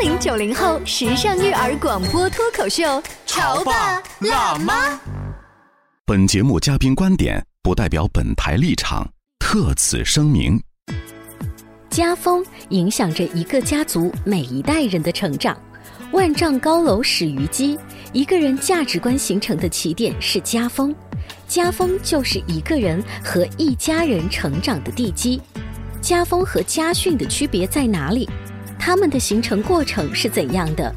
零九零后时尚育儿广播脱口秀，潮爸辣妈。本节目嘉宾观点不代表本台立场，特此声明。家风影响着一个家族每一代人的成长。万丈高楼始于基，一个人价值观形成的起点是家风，家风就是一个人和一家人成长的地基。家风和家训的区别在哪里？他们的形成过程是怎样的？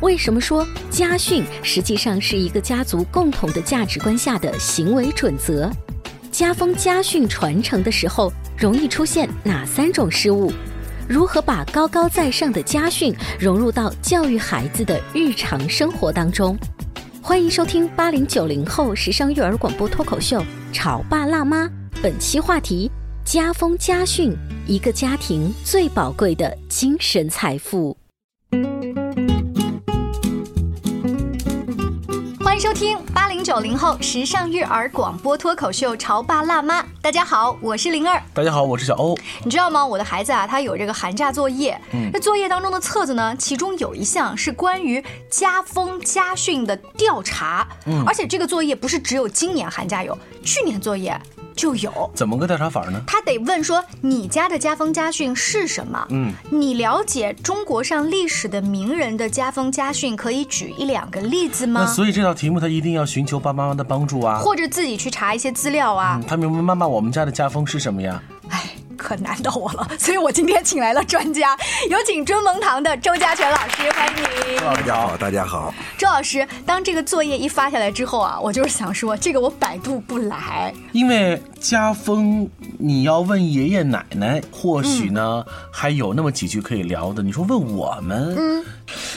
为什么说家训实际上是一个家族共同的价值观下的行为准则？家风家训传承的时候，容易出现哪三种失误？如何把高高在上的家训融入到教育孩子的日常生活当中？欢迎收听八零九零后时尚育儿广播脱口秀《潮爸辣妈》，本期话题：家风家训，一个家庭最宝贵的精神财富。欢迎收听八零九零后时尚育儿广播脱口秀《潮爸辣妈》。大家好，我是灵儿。大家好，我是小欧。你知道吗？我的孩子啊，他有这个寒假作业。嗯，那作业当中的册子呢，其中有一项是关于家风家训的调查。嗯，而且这个作业不是只有今年寒假有，去年作业。就有怎么个调查法呢？他得问说你家的家风家训是什么？嗯，你了解中国上历史的名人的家风家训，可以举一两个例子吗？那所以这道题目他一定要寻求爸爸妈妈的帮助啊，或者自己去查一些资料啊。他明白妈妈，我们家的家风是什么呀？哎。可难到我了，所以我今天请来了专家，有请尊蒙堂的周家全老师，欢迎你。大家好，大家好。周老师，当这个作业一发下来之后啊，我就是想说，这个我百度不来，因为家风你要问爷爷奶奶，或许呢还有那么几句可以聊的。你说问我们，嗯，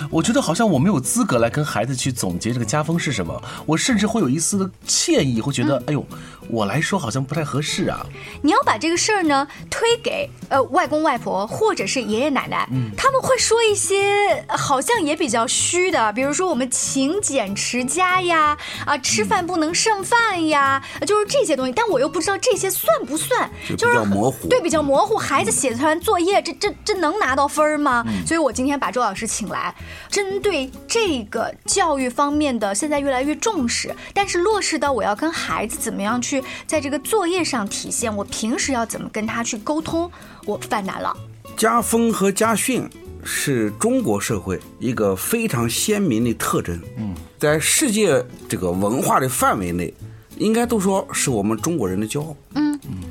我觉得好像我没有资格来跟孩子去总结这个家风是什么，我甚至会有一丝的歉意，会觉得，哎呦，我来说好像不太合适啊。你要把这个事儿呢。推给呃外公外婆或者是爷爷奶奶，他们会说一些好像也比较虚的，比如说我们勤俭持家呀，啊吃饭不能剩饭呀，就是这些东西。但我又不知道这些算不算，就是比较模糊。对，比较模糊。孩子写出来作业，这这这能拿到分吗？所以我今天把周老师请来，针对这个教育方面的现在越来越重视，但是落实到我要跟孩子怎么样去在这个作业上体现，我平时要怎么跟他去。沟通，我犯难了。家风和家训是中国社会一个非常鲜明的特征。嗯，在世界这个文化的范围内，应该都说是我们中国人的骄傲。嗯嗯。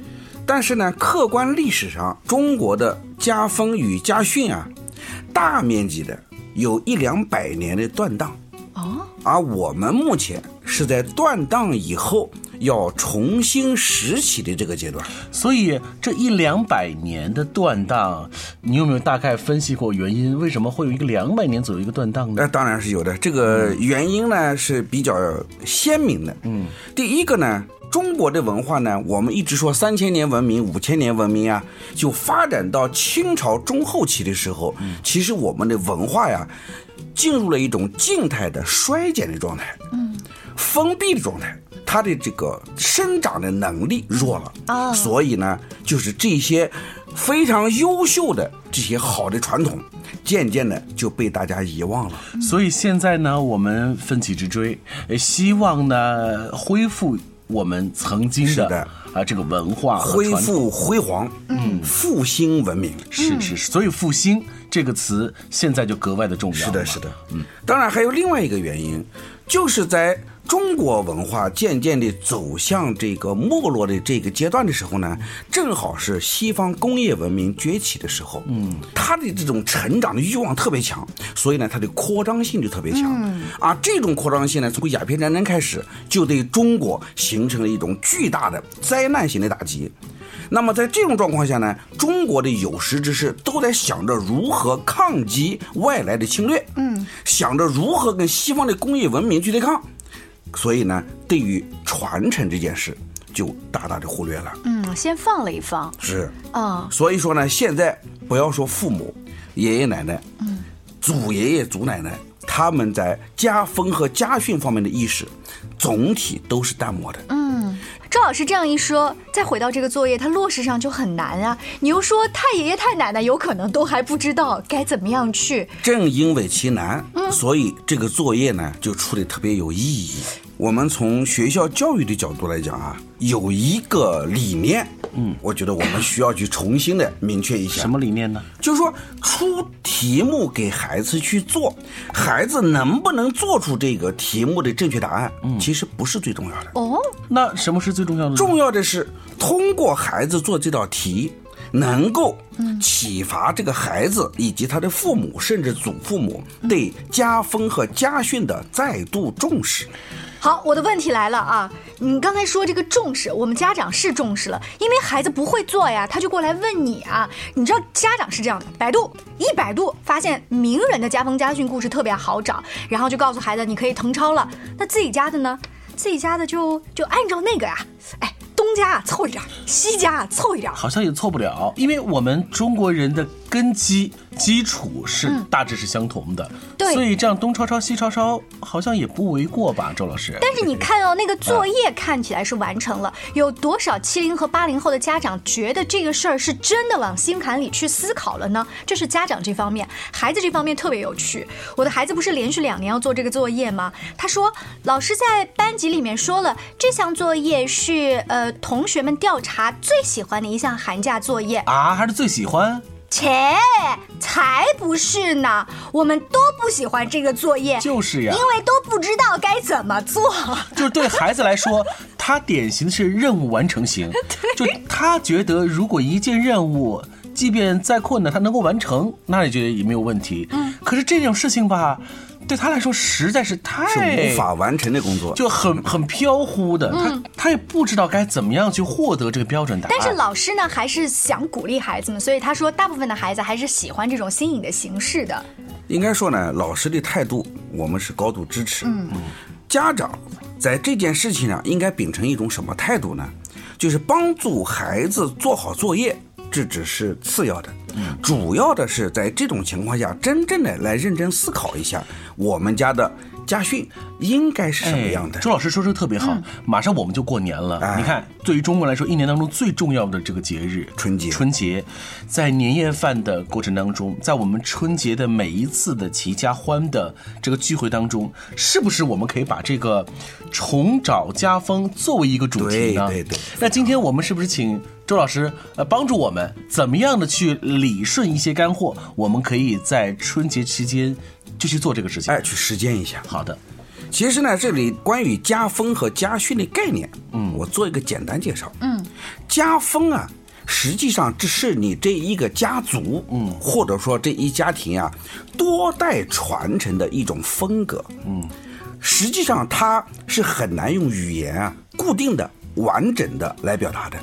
但是呢，客观历史上，中国的家风与家训啊，大面积的有一两百年的断档。哦。而我们目前是在断档以后。要重新拾起的这个阶段，所以这一两百年的断档，你有没有大概分析过原因？为什么会有一个两百年左右一个断档呢？那当然是有的。这个原因呢是比较鲜明的。嗯，第一个呢，中国的文化呢，我们一直说三千年文明、五千年文明啊，就发展到清朝中后期的时候，其实我们的文化呀，进入了一种静态的衰减的状态，嗯，封闭的状态。它的这个生长的能力弱了啊，所以呢，就是这些非常优秀的这些好的传统，渐渐的就被大家遗忘了。所以现在呢，我们奋起直追，希望呢恢复我们曾经的啊这个文化，恢复辉煌，嗯，复兴文明。是是是，所以复兴这个词现在就格外的重要。是的，是的，嗯。当然还有另外一个原因，就是在。中国文化渐渐地走向这个没落的这个阶段的时候呢，正好是西方工业文明崛起的时候。嗯，它的这种成长的欲望特别强，所以呢，它的扩张性就特别强。嗯，啊，这种扩张性呢，从鸦片战争开始就对中国形成了一种巨大的灾难性的打击。那么在这种状况下呢，中国的有识之士都在想着如何抗击外来的侵略。嗯，想着如何跟西方的工业文明去对抗。所以呢，对于传承这件事，就大大的忽略了。嗯，先放了一放。是啊，所以说呢，现在不要说父母、爷爷奶奶，嗯，祖爷爷、祖奶奶，他们在家风和家训方面的意识，总体都是淡漠的。嗯。周老师这样一说，再回到这个作业，它落实上就很难啊。你又说太爷爷太奶奶有可能都还不知道该怎么样去，正因为其难，所以这个作业呢就出的特别有意义。我们从学校教育的角度来讲啊，有一个理念，嗯，我觉得我们需要去重新的明确一下。什么理念呢？就是说出题目给孩子去做，孩子能不能做出这个题目的正确答案，其实不是最重要的。哦，那什么是最重要的？重要的是通过孩子做这道题，能够启发这个孩子以及他的父母甚至祖父母对家风和家训的再度重视。好，我的问题来了啊！你刚才说这个重视，我们家长是重视了，因为孩子不会做呀，他就过来问你啊。你知道家长是这样的，百度一百度发现名人的家风家训故事特别好找，然后就告诉孩子你可以誊抄了。那自己家的呢？自己家的就就按照那个呀，哎，东家凑一点儿，西家凑一点儿。好像也凑不了，因为我们中国人的根基基础是大致是相同的，嗯对所以这样东抄抄西抄抄好像也不为过吧，周老师。但是你看哦，那个作业看起来是完成了，有多少七零和八零后的家长觉得这个事儿是真的往心坎里去思考了呢？这是家长这方面，孩子这方面特别有趣。我的孩子不是连续两年要做这个作业吗？他说老师在班级里面说了，这项作业是呃同学们调查最喜欢的一项寒假作业。啊，还是最喜欢切，才不是呢，我们都不喜欢这个作业，就是呀因为都不知道该怎么做。就是对孩子来说，他典型的是任务完成型，就他觉得如果一件任务，即便再困难，他能够完成，那也觉得也没有问题。嗯，可是这种事情吧，对他来说实在是太是无法完成的工作。就很很飘忽的，他他也不知道该怎么样去获得这个标准答案。但是老师呢，还是想鼓励孩子们，所以他说，大部分的孩子还是喜欢这种新颖的形式的。应该说呢，老师的态度我们是高度支持。嗯，家长在这件事情上应该秉承一种什么态度呢？就是帮助孩子做好作业，这只是次要的。嗯，主要的是在这种情况下，真正的来认真思考一下我们家的家训应该是什么样的。哎周老师说这个特别好，马上我们就过年了。哎你看，对于中国来说，一年当中最重要的这个节日春节春节，在年夜饭的过程当中，在我们春节的每一次的齐家欢的这个聚会当中，是不是我们可以把这个重找家风作为一个主题呢？对对对那今天我们是不是请周老师呃帮助我们怎么样的去理顺一些干货？我们可以在春节期间就去做这个事情。哎，去实践一下。好的，其实呢，这里关于家风和家训的概念，嗯，我做一个简单介绍。嗯，家风啊，实际上这是你这一个家族，嗯，或者说这一家庭啊，多代传承的一种风格。嗯，实际上它是很难用语言啊固定的、完整的来表达的。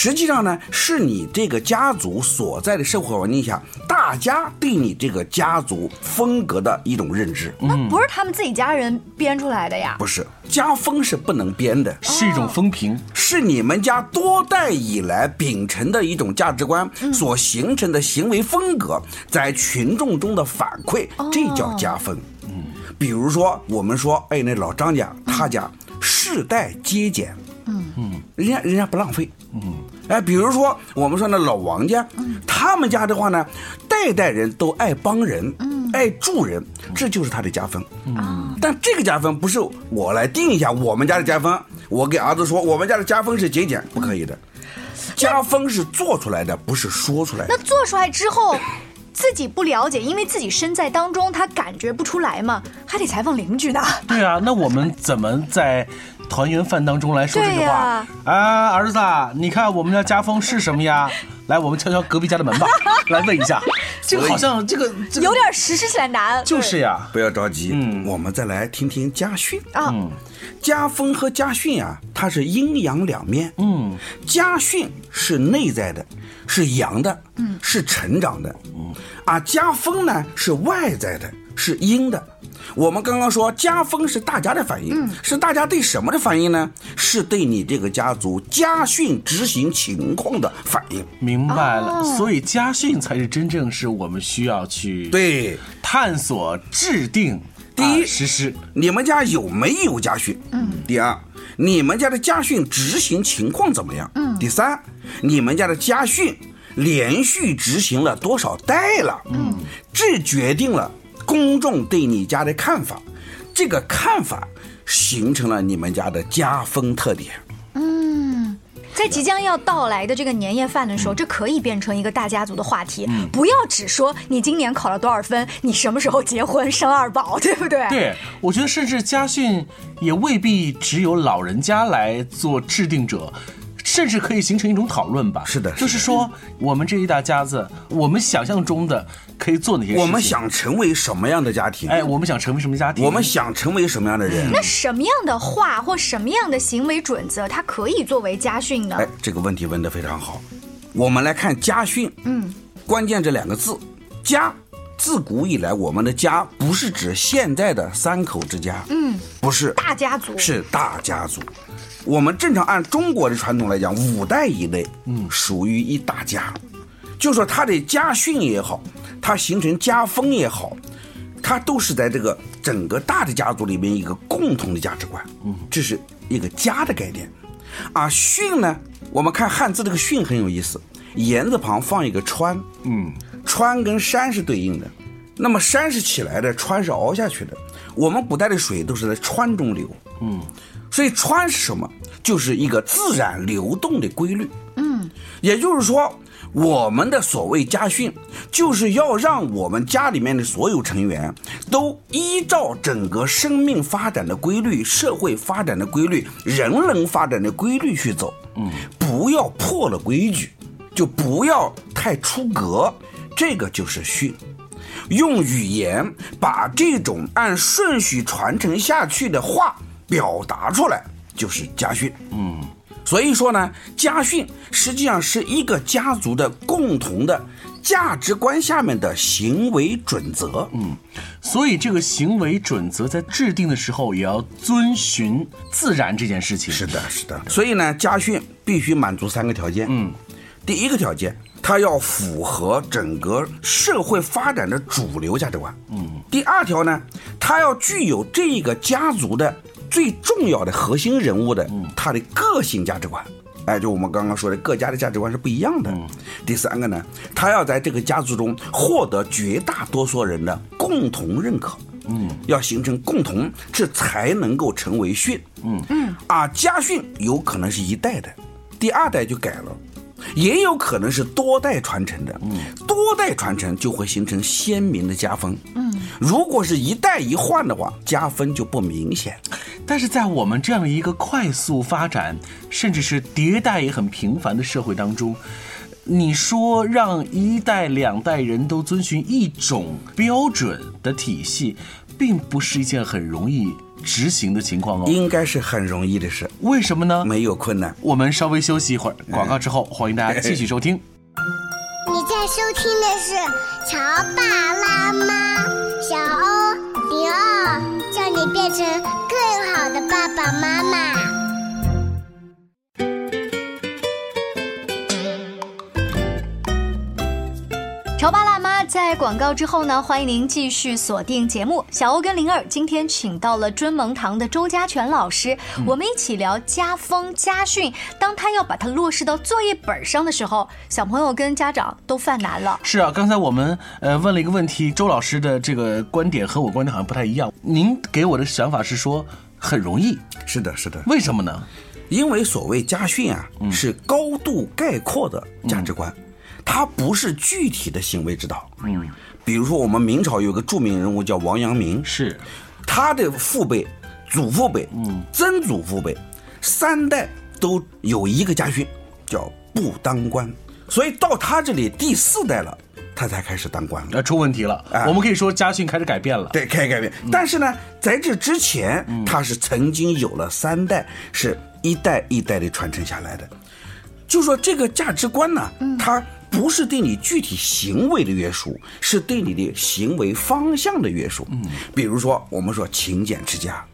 实际上呢，是你这个家族所在的社会环境下，大家对你这个家族风格的一种认知。那不是他们自己家人编出来的呀？不是，家风是不能编的，是一种风评。是你们家多代以来秉承的一种价值观所形成的行为风格，在群众中的反馈，这叫家风。嗯，比如说我们说，哎，那老张家他家世代节俭，嗯嗯，人家人家不浪费，嗯，哎，比如说我们说那老王家，他们家的话呢，代代人都爱帮人，爱助人，这就是他的家风。嗯，但这个家风不是我来定一下我们家的家风，我给儿子说我们家的家风是节俭，不可以的。家风是做出来的，不是说出来的那。做出来之后，自己不了解，因为自己身在当中，他感觉不出来嘛，还得采访邻居呢。对啊，那我们怎么在团圆饭当中来说这句话？啊，儿子啊，你看我们家家风是什么呀？来，我们敲敲隔壁家的门吧，来问一下。这个好像这个这个有点实施起来难。就是呀，不要着急，嗯我们再来听听家训。啊，家风和家训啊，它是阴阳两面。嗯，家训是内在的，是阳的，嗯，是成长的，嗯，啊，家风呢是外在的，是阴的。我们刚刚说家风是大家的反应，是大家对什么的反应呢？是对你这个家族家训执行情况的反应。明白了。所以家训才是真正是我们需要去对，探索、制定、第一啊实施。你们家有没有家训？嗯，第二，你们家的家训执行情况怎么样？嗯。第三，你们家的家训连续执行了多少代了？嗯，这决定了公众对你家的看法，这个看法形成了你们家的家风特点。嗯在即将要到来的这个年夜饭的时候，这可以变成一个大家族的话题。不要只说你今年考了多少分，你什么时候结婚生二宝，对不对？对，我觉得甚至家训也未必只有老人家来做制定者。甚至可以形成一种讨论吧。是的，就是说，我们这一大家子，我们想象中的可以做哪些事？我们想成为什么样的家庭？哎，我们想成为什么家庭？我们想成为什么样的人？那什么样的话或什么样的行为准则，它可以作为家训呢？哎，这个问题问得非常好。我们来看家训。嗯，关键这两个字，家。自古以来，我们的家不是指现在的三口之家。嗯，不是大家族，是大家族。我们正常按中国的传统来讲，五代以内，嗯，属于一大家。就说他的家训也好，他形成家风也好，他都是在这个整个大的家族里面一个共同的价值观。嗯，这是一个家的概念。啊训呢，我们看汉字这个训很有意思，言字旁放一个川。嗯，川跟山是对应的。那么山是起来的，川是熬下去的。我们古代的水都是在川中流。嗯。所以川是什么？就是一个自然流动的规律。嗯，也就是说，我们的所谓家训，就是要让我们家里面的所有成员都依照整个生命发展的规律、社会发展的规律、人伦发展的规律去走。嗯，不要破了规矩，就不要太出格。这个就是训，用语言把这种按顺序传承下去的话。表达出来就是家训，嗯，所以说呢，家训实际上是一个家族的共同的价值观下面的行为准则，嗯，所以这个行为准则在制定的时候也要遵循自然这件事情。是的，是的。所以呢，家训必须满足三个条件，嗯，第一个条件，它要符合整个社会发展的主流价值观，嗯，第二条呢，它要具有这个家族的。最重要的核心人物的他的个性价值观，哎，就我们刚刚说的各家的价值观是不一样的。第三个呢，他要在这个家族中获得绝大多数人的共同认可，嗯，要形成共同，这才能够成为训。嗯嗯，啊，家训有可能是一代的，第二代就改了。也有可能是多代传承的，嗯，多代传承就会形成鲜明的家风，嗯，如果是一代一换的话，家风就不明显。但是在我们这样一个快速发展，甚至是迭代也很频繁的社会当中，你说让一代两代人都遵循一种标准的体系，并不是一件很容易。执行的情况哦，应该是很容易的事。为什么呢？没有困难。我们稍微休息一会儿，广告之后，欢迎大家继续收听。你在收听的是《乔爸拉妈》，小欧迪奥，叫你变成更好的爸爸妈妈。乔爸辣妈在广告之后呢，欢迎您继续锁定节目。小欧跟灵儿今天请到了尊蒙堂的周家全老师，我们一起聊家风家训。当他要把它落实到作业本上的时候，小朋友跟家长都犯难了。是啊，刚才我们呃问了一个问题，周老师的这个观点和我观点好像不太一样。您给我的想法是说很容易，是的，是的。为什么呢？因为所谓家训啊，是高度概括的价值观。它不是具体的行为指导，嗯，比如说我们明朝有个著名人物叫王阳明，是，他的父辈、祖父辈、嗯，曾祖父辈，三代都有一个家训，叫不当官，所以到他这里第四代了，他才开始当官。了，那出问题了，我们可以说家训开始改变了，对，开始改变，但是呢，在这之前，他是曾经有了三代，是一代一代的传承下来的，就说这个价值观呢，他。不是对你具体行为的约束，是对你的行为方向的约束。嗯，比如说我们说勤俭持家，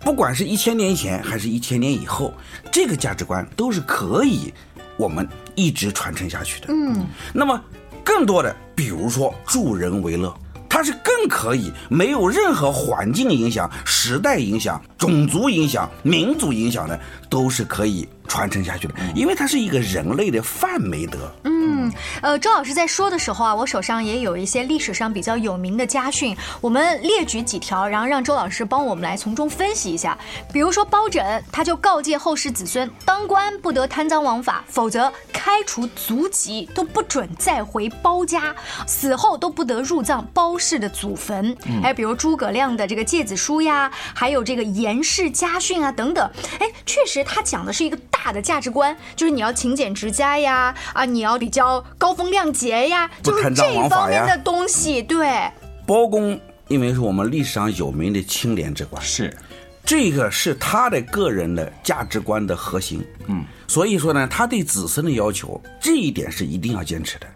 不管是一千年前还是一千年以后，这个价值观都是可以我们一直传承下去的。嗯，那么更多的，比如说助人为乐。它是更可以没有任何环境影响、时代影响、种族影响、民族影响的，都是可以传承下去的，因为它是一个人类的范美德。嗯，呃，周老师在说的时候啊，我手上也有一些历史上比较有名的家训，我们列举几条，然后让周老师帮我们来从中分析一下。比如说包拯，他就告诫后世子孙，当官不得贪赃枉法，否则开除族籍，都不准再回包家，死后都不得入葬包氏的祖坟。还有比如诸葛亮的这个诫子书呀，还有这个严氏家训啊等等。哎，确实他讲的是一个大的价值观，就是你要勤俭持家呀，啊，你要比较高风亮节呀，就是这方面的东西。对，包公因为是我们历史上有名的清廉之官，是这个是他的个人的价值观的核心。嗯，所以说呢，他对子孙的要求，这一点是一定要坚持的。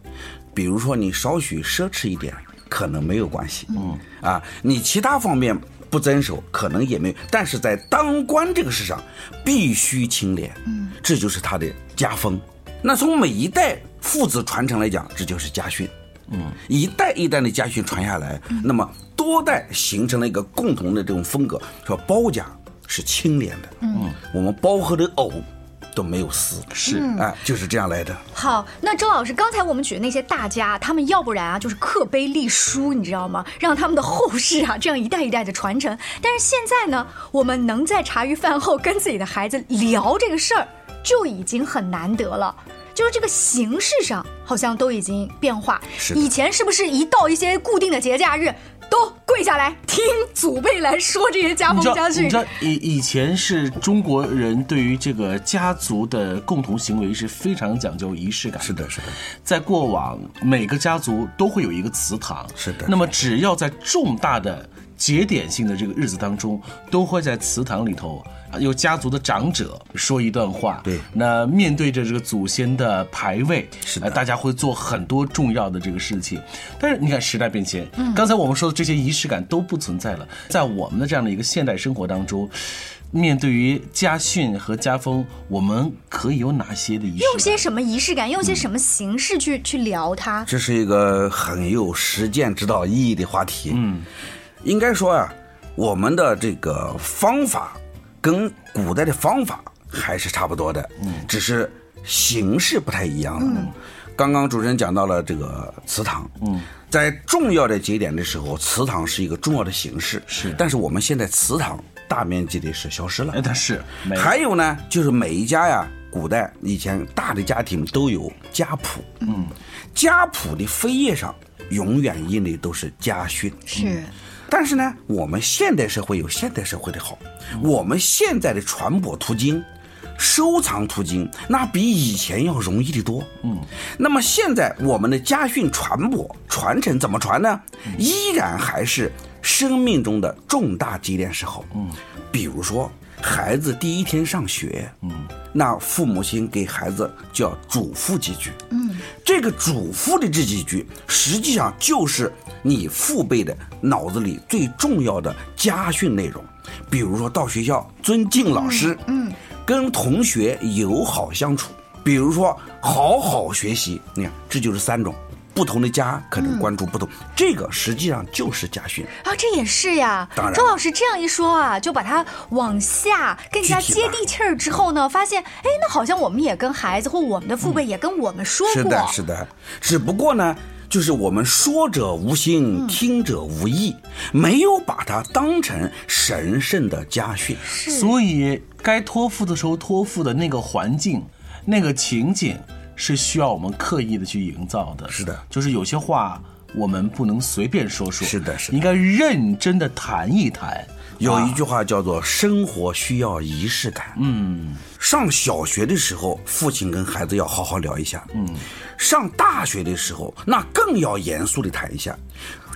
比如说，你少许奢侈一点，可能没有关系。嗯，啊，你其他方面不遵守，可能也没有。但是在当官这个事上，必须清廉。嗯，这就是他的家风。那从每一代父子传承来讲，这就是家训。嗯，一代一代的家训传下来，那么多代形成了一个共同的这种风格，说包家是清廉的，嗯，我们包和的藕都没有死，是哎，就是这样来的。好，那周老师，刚才我们举的那些大家，他们要不然啊就是刻碑立书，你知道吗？让他们的后世啊这样一代一代的传承。但是现在呢，我们能在茶余饭后跟自己的孩子聊这个事儿，就已经很难得了。就是这个形式上好像都已经变化。是以前是不是一到一些固定的节假日，都跪下来听祖辈来说这些家风家训你知？道以以前是中国人对于这个家族的共同行为是非常讲究仪式感。是的，是的，在过往每个家族都会有一个祠堂，是的那么只要在重大的节点性的这个日子当中，都会在祠堂里头。啊由家族的长者说一段话，对那面对着这个祖先的牌位，是的呃大家会做很多重要的这个事情。但是你看时代变迁，嗯刚才我们说的这些仪式感都不存在了，在我们的这样的一个现代生活当中，面对于家训和家风，我们可以有哪些的仪式感？用些什么仪式感，用些什么形式去去聊它？这是一个很有实践指导意义的话题。嗯，应该说啊，我们的这个方法跟古代的方法还是差不多的，嗯，只是形式不太一样了。嗯，刚刚主持人讲到了这个祠堂，嗯，在重要的节点的时候，祠堂是一个重要的形式，是。但是我们现在祠堂大面积的是消失了。哎，。它是还有呢，就是每一家呀，古代以前大的家庭都有家谱，嗯，家谱的扉页上永远印的都是家训，是。但是呢，我们现代社会有现代社会的好，我们现在的传播途径、收藏途径，那比以前要容易的多。嗯，那么现在我们的家训传播传承怎么传呢？依然还是生命中的重大节点时候。嗯，比如说孩子第一天上学，嗯，那父母亲给孩子就要嘱咐几句。嗯，这个嘱咐的这几句，实际上就是你父辈的脑子里最重要的家训内容。比如说到学校尊敬老师，嗯，跟同学友好相处，比如说好好学习。你看，这就是三种。不同的家可能关注不同，这个实际上就是家训。啊，这也是呀。当然周老师这样一说啊，就把它往下更加接地气儿之后呢，发现，哎，那好像我们也跟孩子或我们的父辈也跟我们说过，是的，是的。只不过呢，就是我们说者无心，听者无意，没有把它当成神圣的家训。所以该托付的时候托付的那个环境、那个情景，是需要我们刻意的去营造的。是的就是有些话我们不能随便说说，是的是的应该认真的谈一谈。有一句话叫做“生活需要仪式感”。嗯，上小学的时候，父亲跟孩子要好好聊一下。嗯，上大学的时候，那更要严肃的谈一下。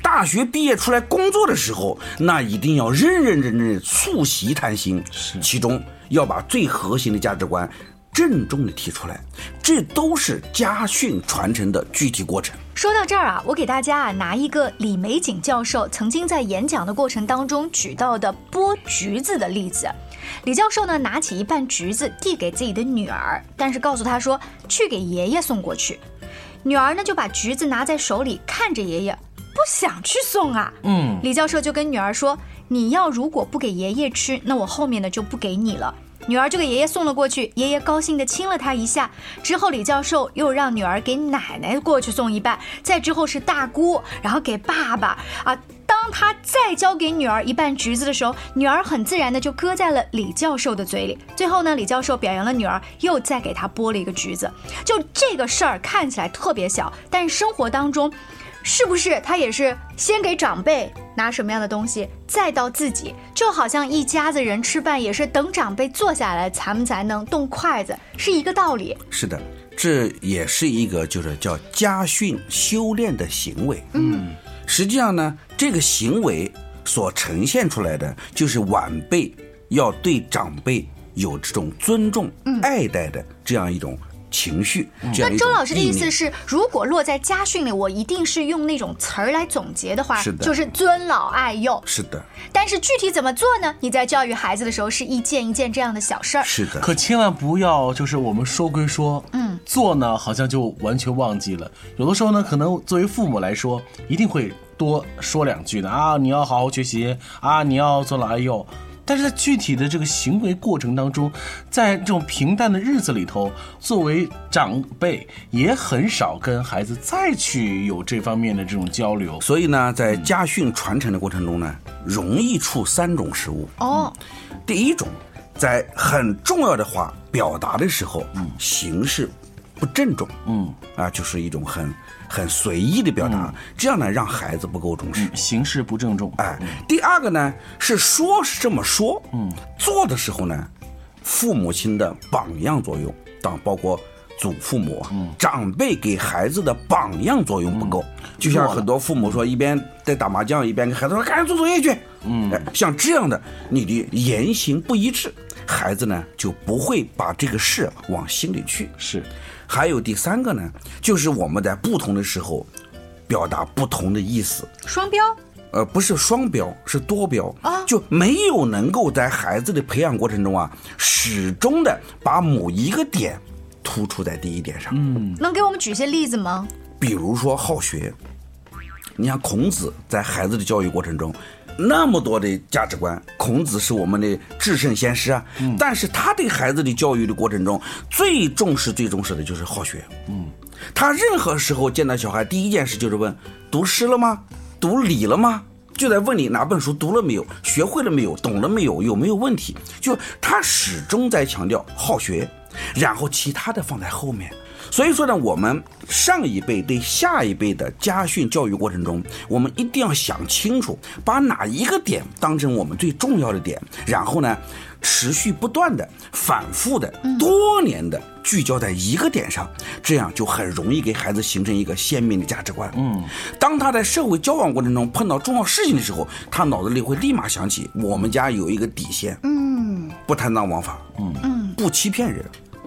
大学毕业出来工作的时候，那一定要认认真真的促膝谈心。是，其中要把最核心的价值观郑重地提出来，这都是家训传承的具体过程。说到这儿啊，我给大家啊拿一个李玫瑾教授曾经在演讲的过程当中举到的剥橘子的例子。李教授呢拿起一半橘子递给自己的女儿，但是告诉她说去给爷爷送过去。女儿呢就把橘子拿在手里看着爷爷，不想去送啊。嗯，李教授就跟女儿说：“你要如果不给爷爷吃，那我后面的就不给你了。”女儿就给爷爷送了过去，爷爷高兴地亲了她一下。之后，李教授又让女儿给奶奶过去送一半，再之后是大姑，然后给爸爸啊。当他再交给女儿一半橘子的时候，女儿很自然的就搁在了李教授的嘴里。最后呢，李教授表扬了女儿，又再给她剥了一个橘子。就这个事儿看起来特别小，但生活当中。是不是他也是先给长辈拿什么样的东西，再到自己？就好像一家子人吃饭也是等长辈坐下来，咱们才能动筷子，是一个道理。是的，这也是一个就是叫家训修炼的行为。嗯，实际上呢，这个行为所呈现出来的就是晚辈要对长辈有这种尊重、爱戴的这样一种。情绪，那周老师的意思是，如果落在家训里，我一定是用那种词儿来总结的话，是的，就是尊老爱幼。是的。但是具体怎么做呢？你在教育孩子的时候，是一件一件这样的小事儿。是的。可千万不要，就是我们说归说，嗯，做呢好像就完全忘记了。有的时候呢，可能作为父母来说，一定会多说两句的啊，你要好好学习啊，你要尊老爱幼。但是在具体的这个行为过程当中，在这种平淡的日子里头，作为长辈也很少跟孩子再去有这方面的这种交流。所以呢，在家训传承的过程中呢，容易出三种失误。哦，第一种，在很重要的话表达的时候，嗯，形式不郑重，嗯，啊，就是一种很。很随意的表达，这样呢让孩子不够重视，形式不郑重。哎，第二个呢是说是这么说，嗯，做的时候呢，父母亲的榜样作用，当包括祖父母、长辈给孩子的榜样作用不够，就像很多父母说，一边在打麻将，一边跟孩子说赶紧做作业去，嗯，像这样的你的言行不一致，孩子呢就不会把这个事往心里去，是。还有第三个呢，就是我们在不同的时候，表达不同的意思。双标？呃，不是双标，是多标啊，就没有能够在孩子的培养过程中啊，始终的把某一个点突出在第一点上。嗯，能给我们举些例子吗？比如说好学，你像孔子在孩子的教育过程中。那么多的价值观，孔子是我们的至圣先师啊。嗯，但是他对孩子的教育的过程中，最重视、最重视的就是好学。嗯，他任何时候见到小孩，第一件事就是问：读诗了吗？读礼了吗？就在问你哪本书读了没有？学会了没有？懂了没有？有没有问题？就他始终在强调好学，然后其他的放在后面。所以说呢，我们上一辈对下一辈的家训教育过程中，我们一定要想清楚，把哪一个点当成我们最重要的点，然后呢，持续不断的、反复的、多年的聚焦在一个点上，这样就很容易给孩子形成一个鲜明的价值观。嗯，当他在社会交往过程中碰到重要事情的时候，他脑子里会立马想起我们家有一个底线。嗯，不贪赃枉法。嗯嗯，不欺骗人。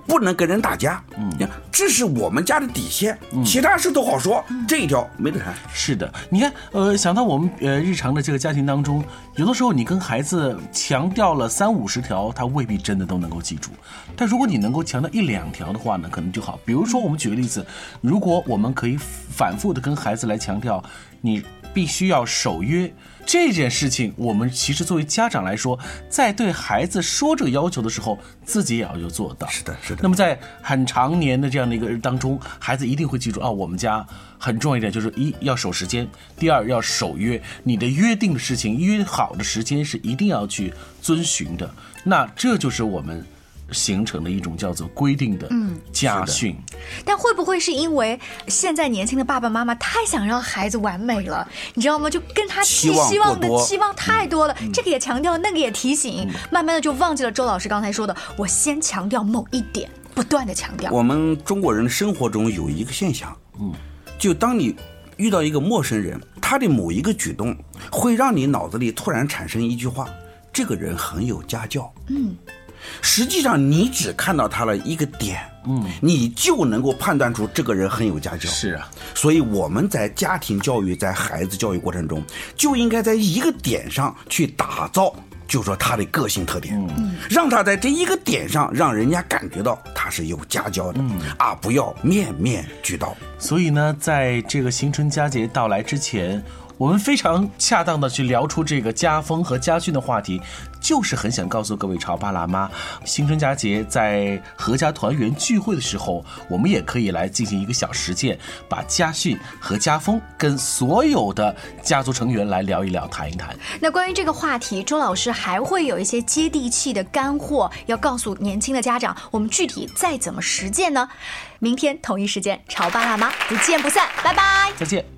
不能跟人打架，嗯，这是我们家的底线，其他事都好说，这一条没得谈。是的，你看，呃，想到我们呃日常的这个家庭当中，有的时候你跟孩子强调了三五十条，他未必真的都能够记住，但如果你能够强调一两条的话呢，可能就好。比如说，我们举个例子，如果我们可以反复的跟孩子来强调，你必须要守约。这件事情，我们其实作为家长来说，在对孩子说这个要求的时候，自己也要有做到。是的，是的。那么在很长年的这样的一个当中，孩子一定会记住啊，我们家很重要一点就是一要守时间，第二要守约。你的约定的事情，约好的时间是一定要去遵循的。那这就是我们。形成的一种叫做规定的家训，但会不会是因为现在年轻的爸爸妈妈太想让孩子完美了，你知道吗？就跟他寄希望的期望太多了，这个也强调，那个也提醒，慢慢的就忘记了周老师刚才说的，我先强调某一点，不断的强调。我们中国人生活中有一个现象，嗯，就当你遇到一个陌生人，他的某一个举动会让你脑子里突然产生一句话：这个人很有家教，嗯。实际上，你只看到他了一个点，嗯，你就能够判断出这个人很有家教。是啊，所以我们在家庭教育、在孩子教育过程中，就应该在一个点上去打造，就说他的个性特点，嗯，让他在这一个点上，让人家感觉到他是有家教的，嗯啊，不要面面俱到。所以呢，在这个新春佳节到来之前。我们非常恰当的去聊出这个家风和家训的话题，就是很想告诉各位潮爸辣妈，新春佳节在阖家团圆聚会的时候，我们也可以来进行一个小实践，把家训和家风跟所有的家族成员来聊一聊、谈一谈。那关于这个话题，周老师还会有一些接地气的干货要告诉年轻的家长，我们具体再怎么实践呢？明天同一时间，潮爸辣妈不见不散，拜拜。再见。